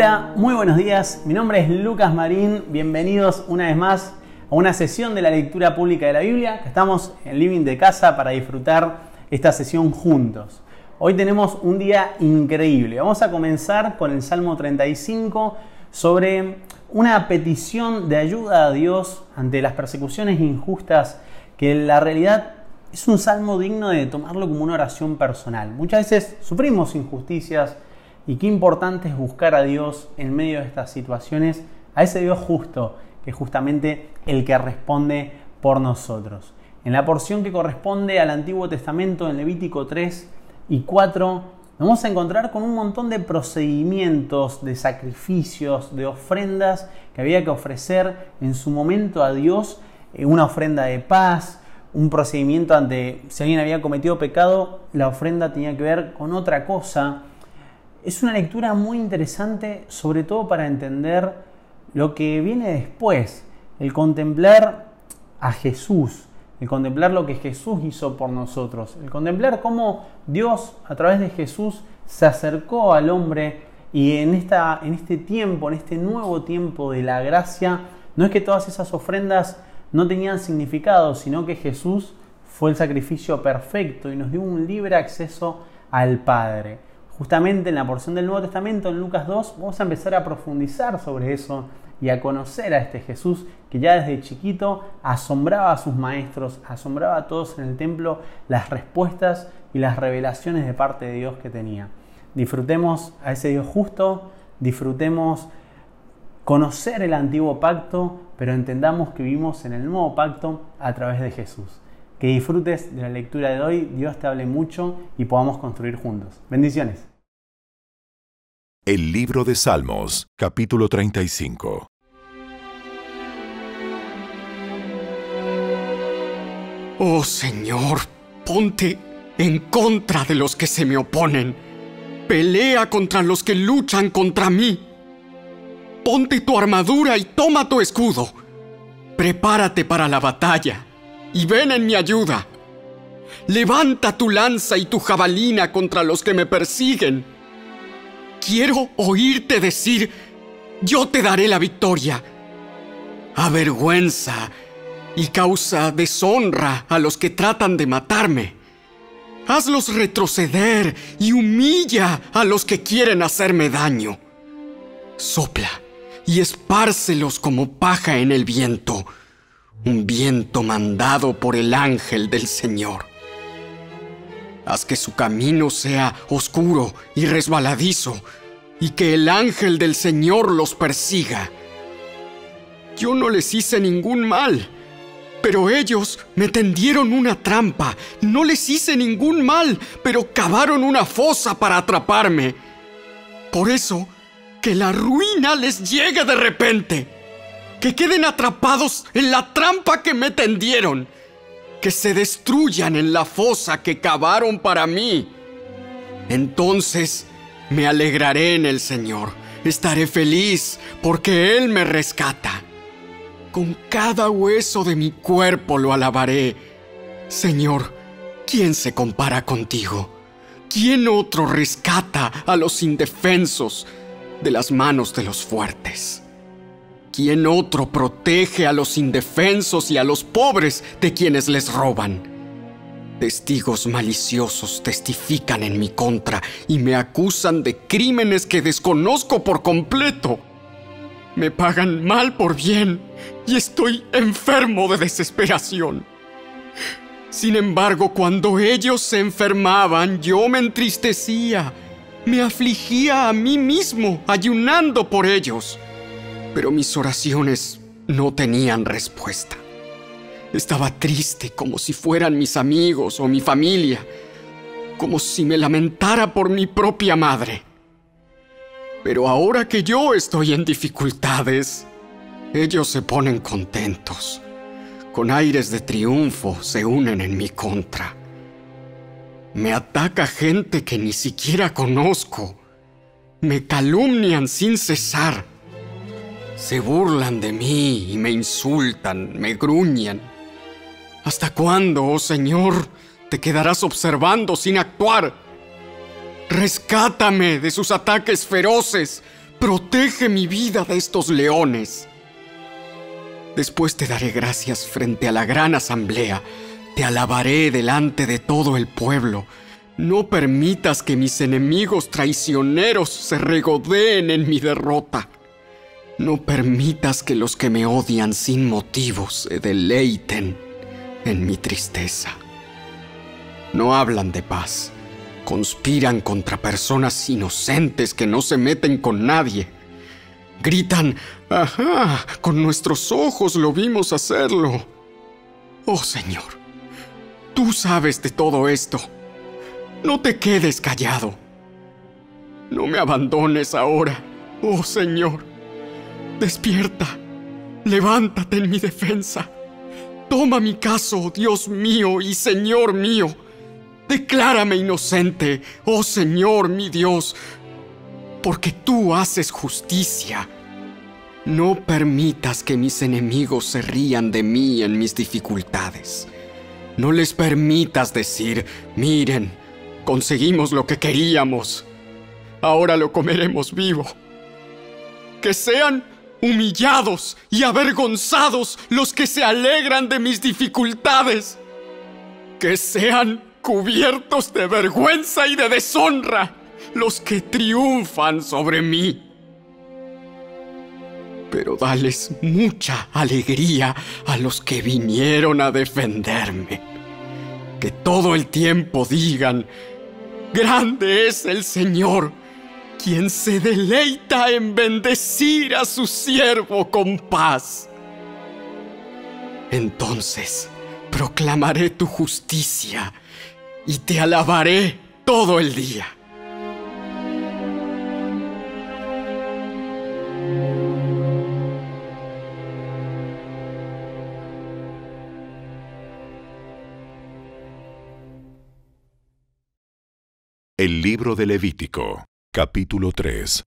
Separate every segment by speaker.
Speaker 1: Hola, muy buenos días. Mi nombre es Lucas Marín. Bienvenidos una vez más a una sesión de la lectura pública de la Biblia. Estamos en living de casa para disfrutar esta sesión juntos. Hoy tenemos un día increíble. Vamos a comenzar con el Salmo 35 sobre una petición de ayuda a Dios ante las persecuciones injustas que en la realidad es un salmo digno de tomarlo como una oración personal. Muchas veces sufrimos injusticias y qué importante es buscar a Dios en medio de estas situaciones, a ese Dios justo, que es justamente el que responde por nosotros. En la porción que corresponde al Antiguo Testamento, en Levítico 3 y 4, vamos a encontrar con un montón de procedimientos, de sacrificios, de ofrendas que había que ofrecer en su momento a Dios, eh, una ofrenda de paz, un procedimiento ante si alguien había cometido pecado, la ofrenda tenía que ver con otra cosa. Es una lectura muy interesante, sobre todo para entender lo que viene después, el contemplar a Jesús, el contemplar lo que Jesús hizo por nosotros, el contemplar cómo Dios a través de Jesús se acercó al hombre y en, esta, en este tiempo, en este nuevo tiempo de la gracia, no es que todas esas ofrendas no tenían significado, sino que Jesús fue el sacrificio perfecto y nos dio un libre acceso al Padre. Justamente en la porción del Nuevo Testamento, en Lucas 2, vamos a empezar a profundizar sobre eso y a conocer a este Jesús que ya desde chiquito asombraba a sus maestros, asombraba a todos en el templo las respuestas y las revelaciones de parte de Dios que tenía. Disfrutemos a ese Dios justo, disfrutemos conocer el antiguo pacto, pero entendamos que vivimos en el nuevo pacto a través de Jesús. Que disfrutes de la lectura de hoy, Dios te hable mucho y podamos construir juntos. Bendiciones.
Speaker 2: El libro de Salmos, capítulo 35.
Speaker 3: Oh Señor, ponte en contra de los que se me oponen. Pelea contra los que luchan contra mí. Ponte tu armadura y toma tu escudo. Prepárate para la batalla y ven en mi ayuda. Levanta tu lanza y tu jabalina contra los que me persiguen. Quiero oírte decir, yo te daré la victoria. Avergüenza y causa deshonra a los que tratan de matarme. Hazlos retroceder y humilla a los que quieren hacerme daño. Sopla y espárcelos como paja en el viento, un viento mandado por el ángel del Señor. Haz que su camino sea oscuro y resbaladizo, y que el ángel del Señor los persiga. Yo no les hice ningún mal, pero ellos me tendieron una trampa. No les hice ningún mal, pero cavaron una fosa para atraparme. Por eso, que la ruina les llegue de repente, que queden atrapados en la trampa que me tendieron, que se destruyan en la fosa que cavaron para mí. Entonces me alegraré en el Señor, estaré feliz porque Él me rescata. Con cada hueso de mi cuerpo lo alabaré. Señor, ¿quién se compara contigo? ¿Quién otro rescata a los indefensos? de las manos de los fuertes. ¿Quién otro protege a los indefensos y a los pobres de quienes les roban? Testigos maliciosos testifican en mi contra y me acusan de crímenes que desconozco por completo. Me pagan mal por bien y estoy enfermo de desesperación. Sin embargo, cuando ellos se enfermaban, yo me entristecía me afligía a mí mismo ayunando por ellos, pero mis oraciones no tenían respuesta. Estaba triste como si fueran mis amigos o mi familia, como si me lamentara por mi propia madre. Pero ahora que yo estoy en dificultades, ellos se ponen contentos. Con aires de triunfo se unen en mi contra. Me ataca gente que ni siquiera conozco. Me calumnian sin cesar. Se burlan de mí y me insultan, me gruñan. ¿Hasta cuándo, oh Señor, te quedarás observando sin actuar? Rescátame de sus ataques feroces. Protege mi vida de estos leones. Después te daré gracias frente a la gran asamblea. Te alabaré delante de todo el pueblo. No permitas que mis enemigos traicioneros se regodeen en mi derrota. No permitas que los que me odian sin motivos se deleiten en mi tristeza. No hablan de paz. Conspiran contra personas inocentes que no se meten con nadie. Gritan, ajá, con nuestros ojos lo vimos hacerlo. Oh Señor, tú sabes de todo esto. No te quedes callado. No me abandones ahora, oh Señor. Despierta, levántate en mi defensa. Toma mi caso, Dios mío y Señor mío. Declárame inocente, oh Señor mi Dios, porque tú haces justicia. No permitas que mis enemigos se rían de mí en mis dificultades. No les permitas decir, miren, conseguimos lo que queríamos. Ahora lo comeremos vivo. Que sean humillados y avergonzados los que se alegran de mis dificultades. Que sean cubiertos de vergüenza y de deshonra los que triunfan sobre mí. Pero dales mucha alegría a los que vinieron a defenderme. Que todo el tiempo digan, grande es el Señor, quien se deleita en bendecir a su siervo con paz. Entonces proclamaré tu justicia y te alabaré todo el día.
Speaker 2: El libro de Levítico, capítulo 3.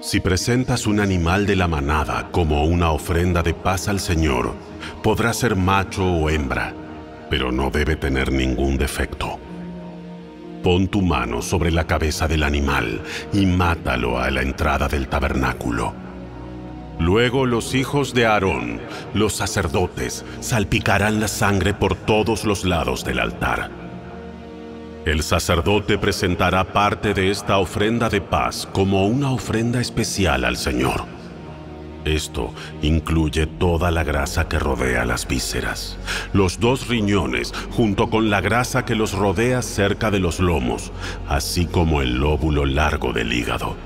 Speaker 2: Si presentas un animal de la manada como una ofrenda de paz al Señor, podrá ser macho o hembra, pero no debe tener ningún defecto. Pon tu mano sobre la cabeza del animal y mátalo a la entrada del tabernáculo. Luego los hijos de Aarón, los sacerdotes, salpicarán la sangre por todos los lados del altar. El sacerdote presentará parte de esta ofrenda de paz como una ofrenda especial al Señor. Esto incluye toda la grasa que rodea las vísceras, los dos riñones junto con la grasa que los rodea cerca de los lomos, así como el lóbulo largo del hígado.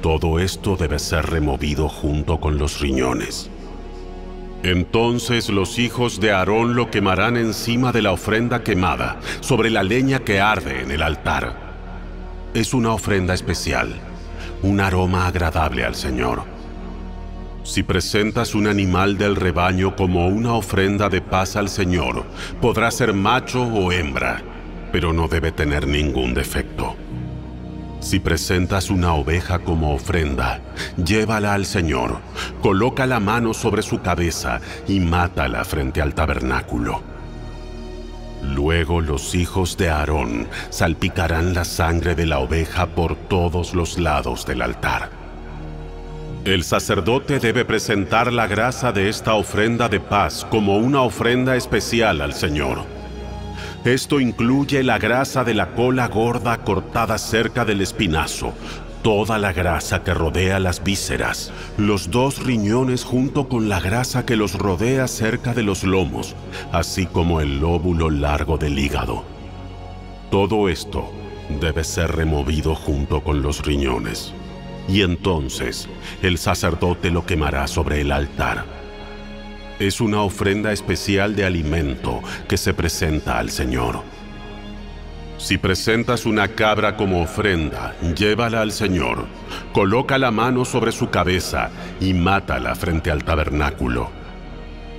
Speaker 2: Todo esto debe ser removido junto con los riñones. Entonces los hijos de Aarón lo quemarán encima de la ofrenda quemada, sobre la leña que arde en el altar. Es una ofrenda especial, un aroma agradable al Señor. Si presentas un animal del rebaño como una ofrenda de paz al Señor, podrá ser macho o hembra, pero no debe tener ningún defecto. Si presentas una oveja como ofrenda, llévala al Señor, coloca la mano sobre su cabeza y mátala frente al tabernáculo. Luego los hijos de Aarón salpicarán la sangre de la oveja por todos los lados del altar. El sacerdote debe presentar la grasa de esta ofrenda de paz como una ofrenda especial al Señor esto incluye la grasa de la cola gorda cortada cerca del espinazo, toda la grasa que rodea las vísceras, los dos riñones junto con la grasa que los rodea cerca de los lomos, así como el lóbulo largo del hígado. Todo esto debe ser removido junto con los riñones. Y entonces el sacerdote lo quemará sobre el altar es una ofrenda especial de alimento que se presenta al Señor. Si presentas una cabra como ofrenda, llévala al Señor, coloca la mano sobre su cabeza y mátala frente al tabernáculo.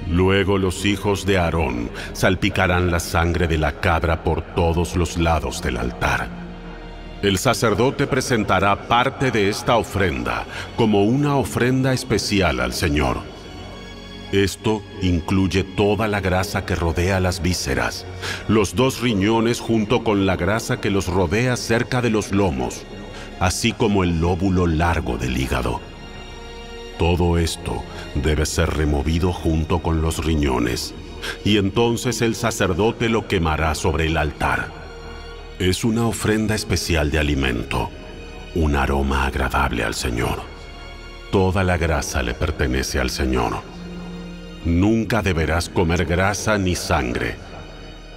Speaker 2: Luego los hijos de Aarón salpicarán la sangre de la cabra por todos los lados del altar. El sacerdote presentará parte de esta ofrenda como una ofrenda especial al Señor Esto incluye toda la grasa que rodea las vísceras, los dos riñones junto con la grasa que los rodea cerca de los lomos, así como el lóbulo largo del hígado. Todo esto debe ser removido junto con los riñones, y entonces el sacerdote lo quemará sobre el altar. Es una ofrenda especial de alimento, un aroma agradable al Señor. Toda la grasa le pertenece al Señor. Nunca deberás comer grasa ni sangre.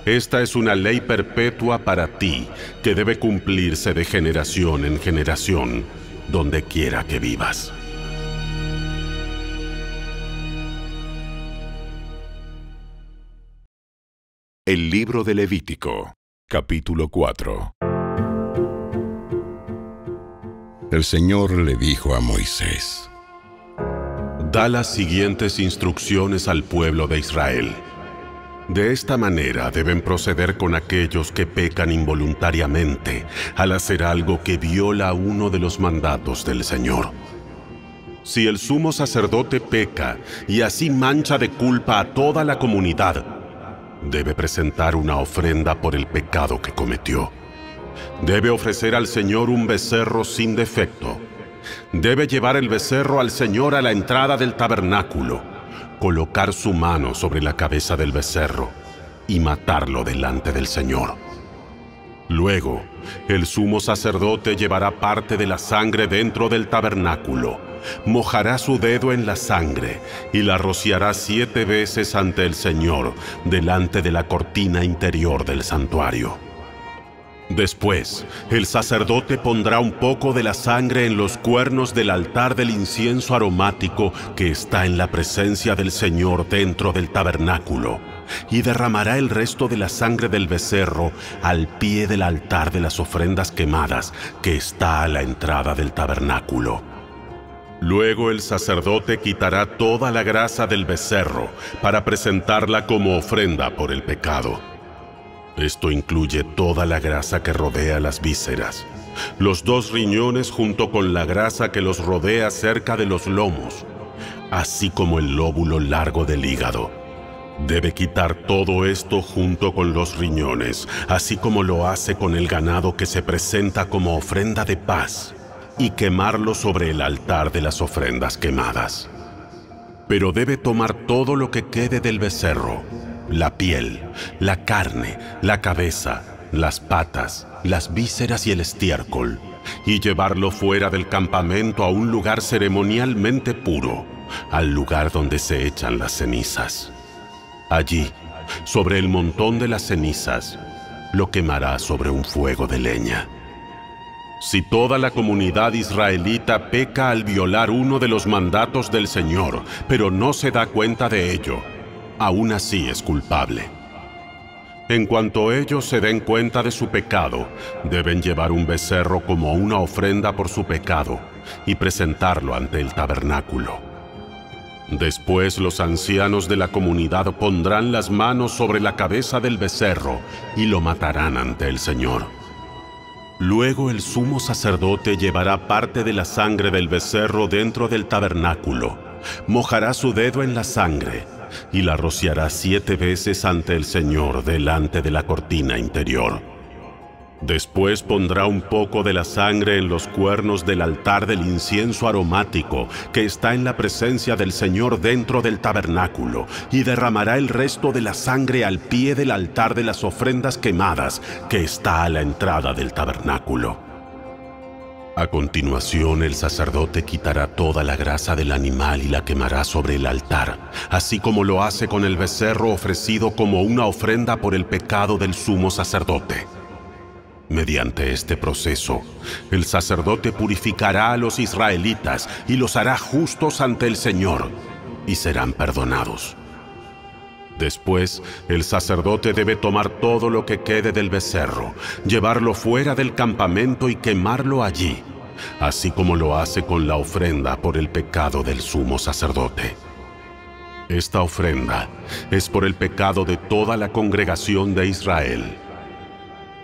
Speaker 2: Esta es una ley perpetua para ti que debe cumplirse de generación en generación, donde quiera que vivas.
Speaker 4: El libro de Levítico, capítulo 4 El Señor le dijo a Moisés,
Speaker 2: Da las siguientes instrucciones al pueblo de Israel. De esta manera deben proceder con aquellos que pecan involuntariamente al hacer algo que viola uno de los mandatos del Señor. Si el sumo sacerdote peca y así mancha de culpa a toda la comunidad, debe presentar una ofrenda por el pecado que cometió. Debe ofrecer al Señor un becerro sin defecto debe llevar el becerro al Señor a la entrada del tabernáculo, colocar su mano sobre la cabeza del becerro y matarlo delante del Señor. Luego, el sumo sacerdote llevará parte de la sangre dentro del tabernáculo, mojará su dedo en la sangre y la rociará siete veces ante el Señor delante de la cortina interior del santuario. Después, el sacerdote pondrá un poco de la sangre en los cuernos del altar del incienso aromático que está en la presencia del Señor dentro del tabernáculo, y derramará el resto de la sangre del becerro al pie del altar de las ofrendas quemadas que está a la entrada del tabernáculo. Luego el sacerdote quitará toda la grasa del becerro para presentarla como ofrenda por el pecado. Esto incluye toda la grasa que rodea las vísceras, los dos riñones junto con la grasa que los rodea cerca de los lomos, así como el lóbulo largo del hígado. Debe quitar todo esto junto con los riñones, así como lo hace con el ganado que se presenta como ofrenda de paz, y quemarlo sobre el altar de las ofrendas quemadas. Pero debe tomar todo lo que quede del becerro, la piel, la carne, la cabeza, las patas, las vísceras y el estiércol, y llevarlo fuera del campamento a un lugar ceremonialmente puro, al lugar donde se echan las cenizas. Allí, sobre el montón de las cenizas, lo quemará sobre un fuego de leña. Si toda la comunidad israelita peca al violar uno de los mandatos del Señor, pero no se da cuenta de ello, aún así es culpable. En cuanto ellos se den cuenta de su pecado, deben llevar un becerro como una ofrenda por su pecado y presentarlo ante el tabernáculo. Después los ancianos de la comunidad pondrán las manos sobre la cabeza del becerro y lo matarán ante el Señor. Luego el sumo sacerdote llevará parte de la sangre del becerro dentro del tabernáculo, mojará su dedo en la sangre y la rociará siete veces ante el Señor delante de la cortina interior. Después pondrá un poco de la sangre en los cuernos del altar del incienso aromático que está en la presencia del Señor dentro del tabernáculo y derramará el resto de la sangre al pie del altar de las ofrendas quemadas que está a la entrada del tabernáculo. A continuación el sacerdote quitará toda la grasa del animal y la quemará sobre el altar, así como lo hace con el becerro ofrecido como una ofrenda por el pecado del sumo sacerdote. Mediante este proceso, el sacerdote purificará a los israelitas y los hará justos ante el Señor, y serán perdonados. Después, el sacerdote debe tomar todo lo que quede del becerro, llevarlo fuera del campamento y quemarlo allí, así como lo hace con la ofrenda por el pecado del sumo sacerdote. Esta ofrenda es por el pecado de toda la congregación de Israel.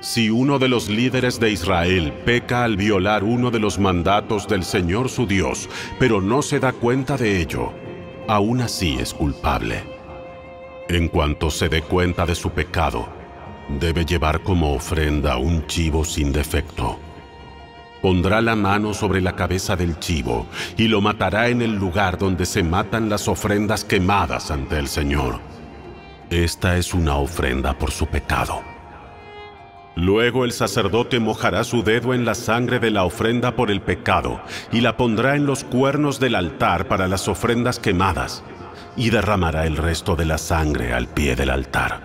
Speaker 2: Si uno de los líderes de Israel peca al violar uno de los mandatos del Señor su Dios, pero no se da cuenta de ello, aún así es culpable. En cuanto se dé cuenta de su pecado, debe llevar como ofrenda un chivo sin defecto. Pondrá la mano sobre la cabeza del chivo y lo matará en el lugar donde se matan las ofrendas quemadas ante el Señor. Esta es una ofrenda por su pecado. Luego el sacerdote mojará su dedo en la sangre de la ofrenda por el pecado y la pondrá en los cuernos del altar para las ofrendas quemadas y derramará el resto de la sangre al pie del altar.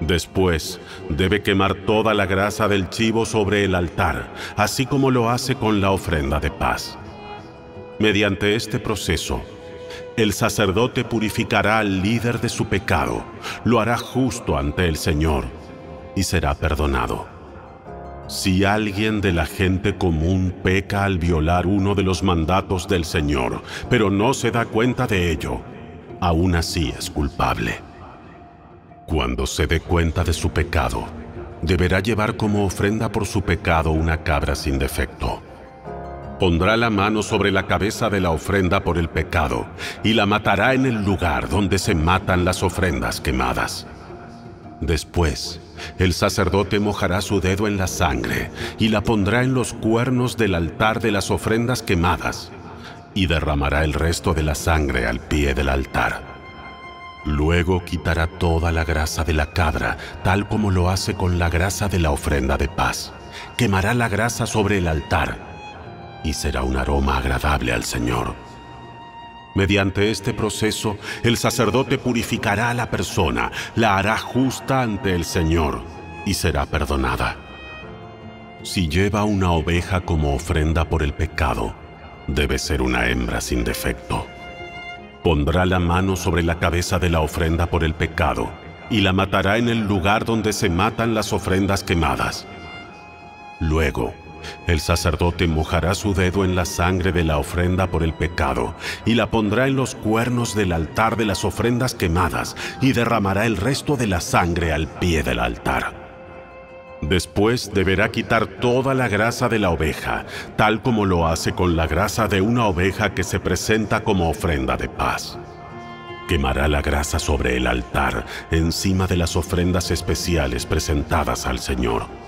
Speaker 2: Después debe quemar toda la grasa del chivo sobre el altar, así como lo hace con la ofrenda de paz. Mediante este proceso, el sacerdote purificará al líder de su pecado, lo hará justo ante el Señor y será perdonado. Si alguien de la gente común peca al violar uno de los mandatos del Señor, pero no se da cuenta de ello, aún así es culpable. Cuando se dé cuenta de su pecado, deberá llevar como ofrenda por su pecado una cabra sin defecto. Pondrá la mano sobre la cabeza de la ofrenda por el pecado y la matará en el lugar donde se matan las ofrendas quemadas. Después, el sacerdote mojará su dedo en la sangre y la pondrá en los cuernos del altar de las ofrendas quemadas y derramará el resto de la sangre al pie del altar. Luego quitará toda la grasa de la cabra, tal como lo hace con la grasa de la ofrenda de paz. Quemará la grasa sobre el altar y será un aroma agradable al Señor. Mediante este proceso, el sacerdote purificará a la persona, la hará justa ante el Señor y será perdonada. Si lleva una oveja como ofrenda por el pecado, debe ser una hembra sin defecto. Pondrá la mano sobre la cabeza de la ofrenda por el pecado y la matará en el lugar donde se matan las ofrendas quemadas. Luego, el sacerdote mojará su dedo en la sangre de la ofrenda por el pecado y la pondrá en los cuernos del altar de las ofrendas quemadas y derramará el resto de la sangre al pie del altar. Después deberá quitar toda la grasa de la oveja, tal como lo hace con la grasa de una oveja que se presenta como ofrenda de paz. Quemará la grasa sobre el altar, encima de las ofrendas especiales presentadas al Señor.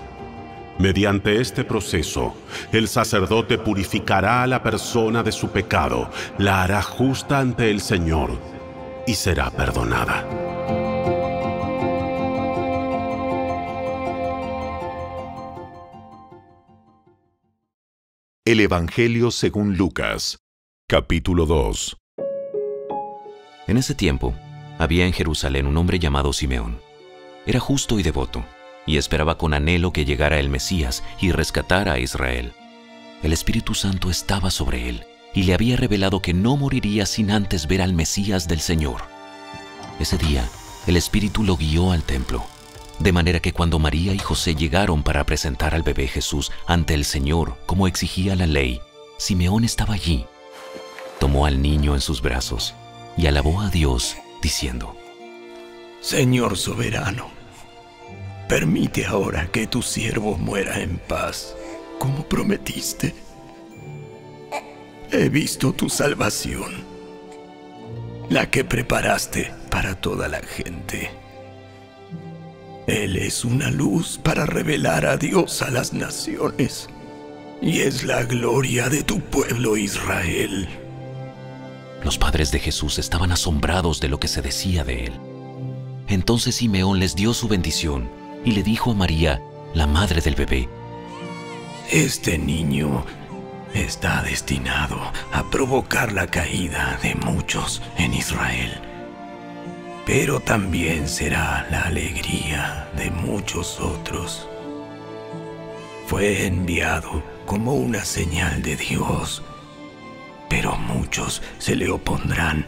Speaker 2: Mediante este proceso, el sacerdote purificará a la persona de su pecado, la hará justa ante el Señor y será perdonada.
Speaker 4: El Evangelio según Lucas, capítulo 2.
Speaker 5: En ese tiempo, había en Jerusalén un hombre llamado Simeón. Era justo y devoto, y esperaba con anhelo que llegara el Mesías y rescatara a Israel. El Espíritu Santo estaba sobre él, y le había revelado que no moriría sin antes ver al Mesías del Señor. Ese día, el Espíritu lo guió al templo de manera que cuando María y José llegaron para presentar al bebé Jesús ante el Señor, como exigía la ley, Simeón estaba allí. Tomó al niño en sus brazos y alabó a Dios, diciendo,
Speaker 6: Señor soberano, permite ahora que tu siervo muera en paz, como prometiste. He visto tu salvación, la que preparaste para toda la gente él es una luz para revelar a Dios a las naciones y es la gloria de tu pueblo Israel.
Speaker 5: Los padres de Jesús estaban asombrados de lo que se decía de él. Entonces Simeón les dio su bendición y le dijo a María, la madre del bebé,
Speaker 6: Este niño está destinado a provocar la caída de muchos en Israel pero también será la alegría de muchos otros. Fue enviado como una señal de Dios, pero muchos se le opondrán.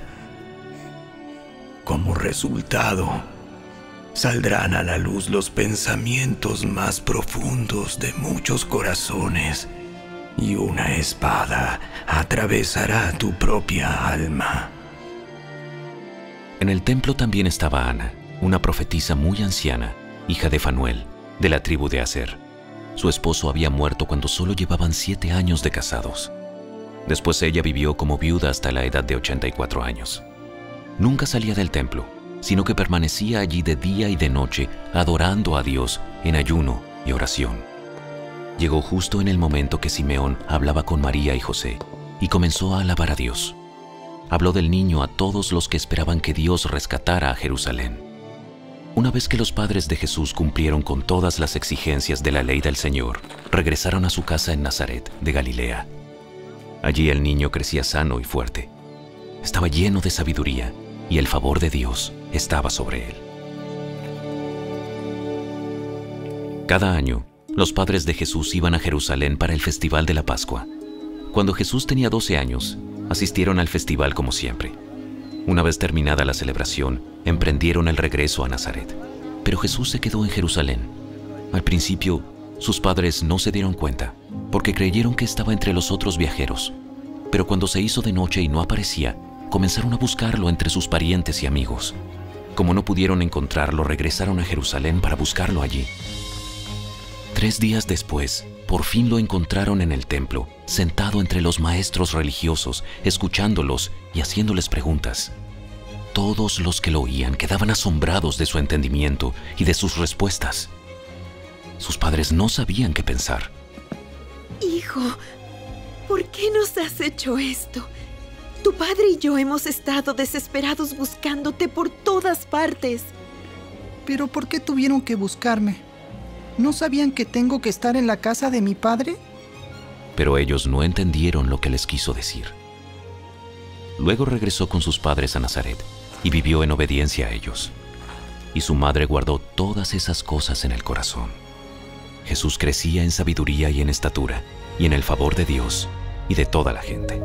Speaker 6: Como resultado, saldrán a la luz los pensamientos más profundos de muchos corazones y una espada atravesará tu propia alma.
Speaker 5: En el templo también estaba Ana, una profetisa muy anciana, hija de Fanuel, de la tribu de Aser. Su esposo había muerto cuando solo llevaban siete años de casados. Después ella vivió como viuda hasta la edad de 84 años. Nunca salía del templo, sino que permanecía allí de día y de noche, adorando a Dios en ayuno y oración. Llegó justo en el momento que Simeón hablaba con María y José, y comenzó a alabar a Dios. Habló del niño a todos los que esperaban que Dios rescatara a Jerusalén. Una vez que los padres de Jesús cumplieron con todas las exigencias de la ley del Señor, regresaron a su casa en Nazaret, de Galilea. Allí el niño crecía sano y fuerte. Estaba lleno de sabiduría y el favor de Dios estaba sobre él. Cada año, los padres de Jesús iban a Jerusalén para el festival de la Pascua. Cuando Jesús tenía 12 años, asistieron al festival como siempre. Una vez terminada la celebración, emprendieron el regreso a Nazaret. Pero Jesús se quedó en Jerusalén. Al principio, sus padres no se dieron cuenta, porque creyeron que estaba entre los otros viajeros. Pero cuando se hizo de noche y no aparecía, comenzaron a buscarlo entre sus parientes y amigos. Como no pudieron encontrarlo, regresaron a Jerusalén para buscarlo allí. Tres días después, por fin lo encontraron en el templo, sentado entre los maestros religiosos, escuchándolos y haciéndoles preguntas. Todos los que lo oían quedaban asombrados de su entendimiento y de sus respuestas. Sus padres no sabían qué pensar.
Speaker 7: Hijo, ¿por qué nos has hecho esto? Tu padre y yo hemos estado desesperados buscándote por todas partes.
Speaker 8: ¿Pero por qué tuvieron que buscarme? ¿No sabían que tengo que estar en la casa de mi padre?
Speaker 5: Pero ellos no entendieron lo que les quiso decir. Luego regresó con sus padres a Nazaret y vivió en obediencia a ellos. Y su madre guardó todas esas cosas en el corazón. Jesús crecía en sabiduría y en estatura, y en el favor de Dios y de toda la gente.